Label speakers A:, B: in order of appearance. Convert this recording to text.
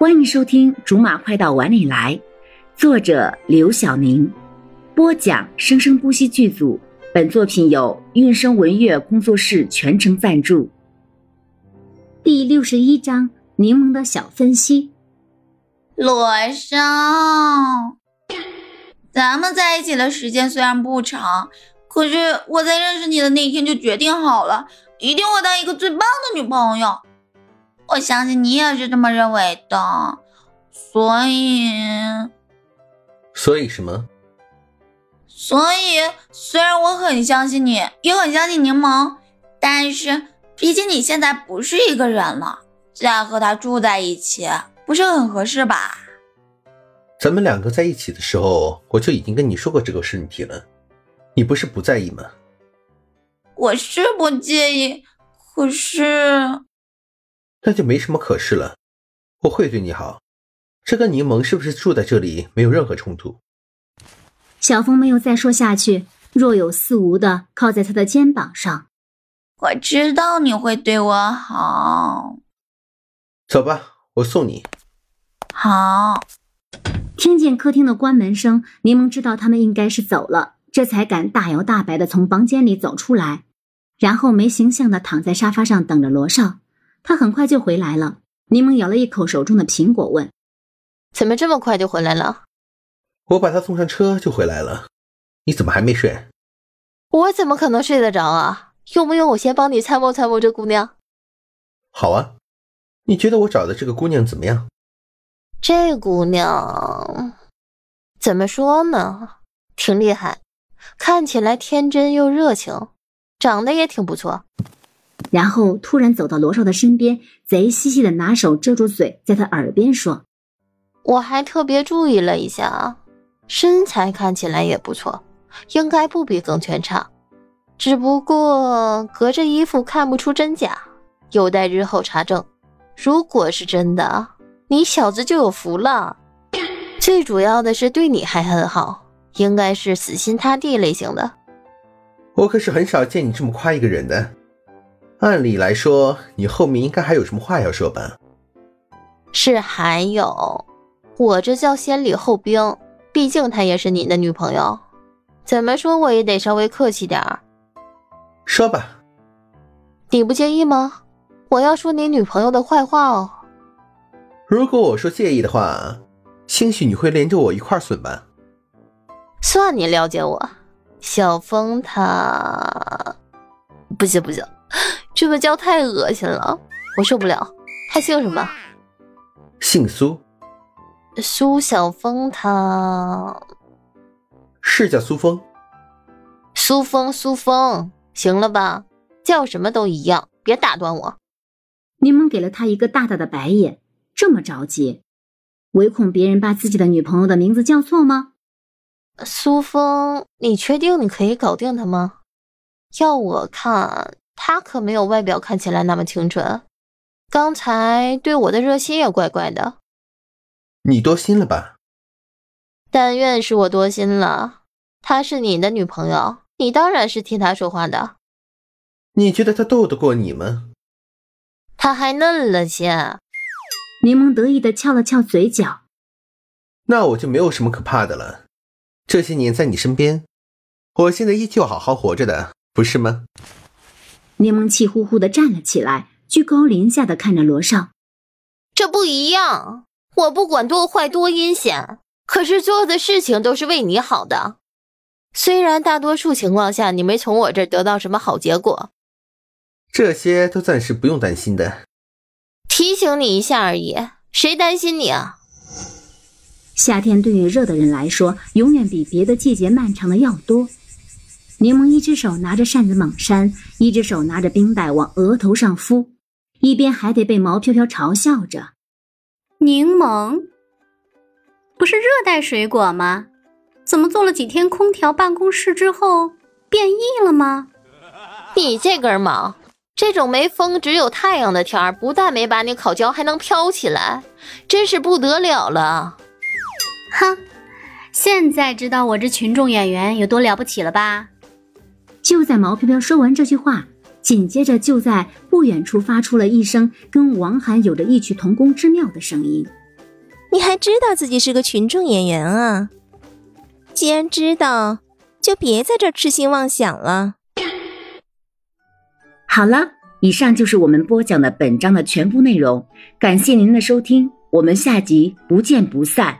A: 欢迎收听《竹马快到碗里来》，作者刘晓宁，播讲生生不息剧组。本作品由韵声文乐工作室全程赞助。第六十一章：柠檬的小分析。
B: 罗生，咱们在一起的时间虽然不长，可是我在认识你的那一天就决定好了，一定会当一个最棒的女朋友。我相信你也是这么认为的，所以，
C: 所以什么？
B: 所以，虽然我很相信你，也很相信柠檬，但是毕竟你现在不是一个人了，再和他住在一起不是很合适吧？
C: 咱们两个在一起的时候，我就已经跟你说过这个问题了，你不是不在意吗？
B: 我是不介意，可是。
C: 那就没什么可是了，我会对你好。这跟柠檬是不是住在这里没有任何冲突？
A: 小峰没有再说下去，若有似无的靠在他的肩膀上。
B: 我知道你会对我好。
C: 走吧，我送你。
B: 好。
A: 听见客厅的关门声，柠檬知道他们应该是走了，这才敢大摇大摆的从房间里走出来，然后没形象的躺在沙发上等着罗少。他很快就回来了。柠檬咬了一口手中的苹果，问：“
D: 怎么这么快就回来了？”“
C: 我把他送上车就回来了。”“你怎么还没睡？”“
D: 我怎么可能睡得着啊？用不用我先帮你参谋参谋这姑娘？”“
C: 好啊。”“你觉得我找的这个姑娘怎么样？”“
D: 这姑娘怎么说呢？挺厉害，看起来天真又热情，长得也挺不错。”
A: 然后突然走到罗少的身边，贼兮兮的拿手遮住嘴，在他耳边说：“
D: 我还特别注意了一下啊，身材看起来也不错，应该不比耿泉差，只不过隔着衣服看不出真假，有待日后查证。如果是真的，你小子就有福了。最主要的是对你还很好，应该是死心塌地类型的。
C: 我可是很少见你这么夸一个人的。”按理来说，你后面应该还有什么话要说吧？
D: 是还有，我这叫先礼后兵，毕竟她也是你的女朋友，怎么说我也得稍微客气点儿。
C: 说吧，
D: 你不介意吗？我要说你女朋友的坏话哦。
C: 如果我说介意的话，兴许你会连着我一块损吧。
D: 算你了解我，小峰他不行不行。这个叫太恶心了，我受不了。他姓什么？
C: 姓苏。
D: 苏小峰，他
C: 是叫苏峰。
D: 苏峰，苏峰，行了吧？叫什么都一样，别打断我。
A: 柠檬给了他一个大大的白眼，这么着急，唯恐别人把自己的女朋友的名字叫错吗？
D: 苏峰，你确定你可以搞定他吗？要我看。他可没有外表看起来那么清纯，刚才对我的热心也怪怪的。
C: 你多心了吧？
D: 但愿是我多心了。她是你的女朋友，你当然是替她说话的。
C: 你觉得她斗得过你吗？
D: 她还嫩了些。
A: 柠檬得意的翘了翘嘴角。
C: 那我就没有什么可怕的了。这些年在你身边，我现在依旧好好活着的，不是吗？
A: 柠檬气呼呼的站了起来，居高临下的看着罗少。
D: 这不一样，我不管多坏多阴险，可是做的事情都是为你好的。虽然大多数情况下你没从我这儿得到什么好结果，
C: 这些都暂时不用担心的。
D: 提醒你一下而已，谁担心你啊？
A: 夏天对于热的人来说，永远比别的季节漫长的要多。柠檬一只手拿着扇子猛扇，一只手拿着冰袋往额头上敷，一边还得被毛飘飘嘲笑着：“
E: 柠檬不是热带水果吗？怎么做了几天空调办公室之后变异了吗？”
D: 你这根毛，这种没风只有太阳的天儿，不但没把你烤焦，还能飘起来，真是不得了了！
E: 哼，现在知道我这群众演员有多了不起了吧？
A: 就在毛飘飘说完这句话，紧接着就在不远处发出了一声跟王涵有着异曲同工之妙的声音：“
F: 你还知道自己是个群众演员啊？既然知道，就别在这痴心妄想了。
A: 好了，以上就是我们播讲的本章的全部内容，感谢您的收听，我们下集不见不散。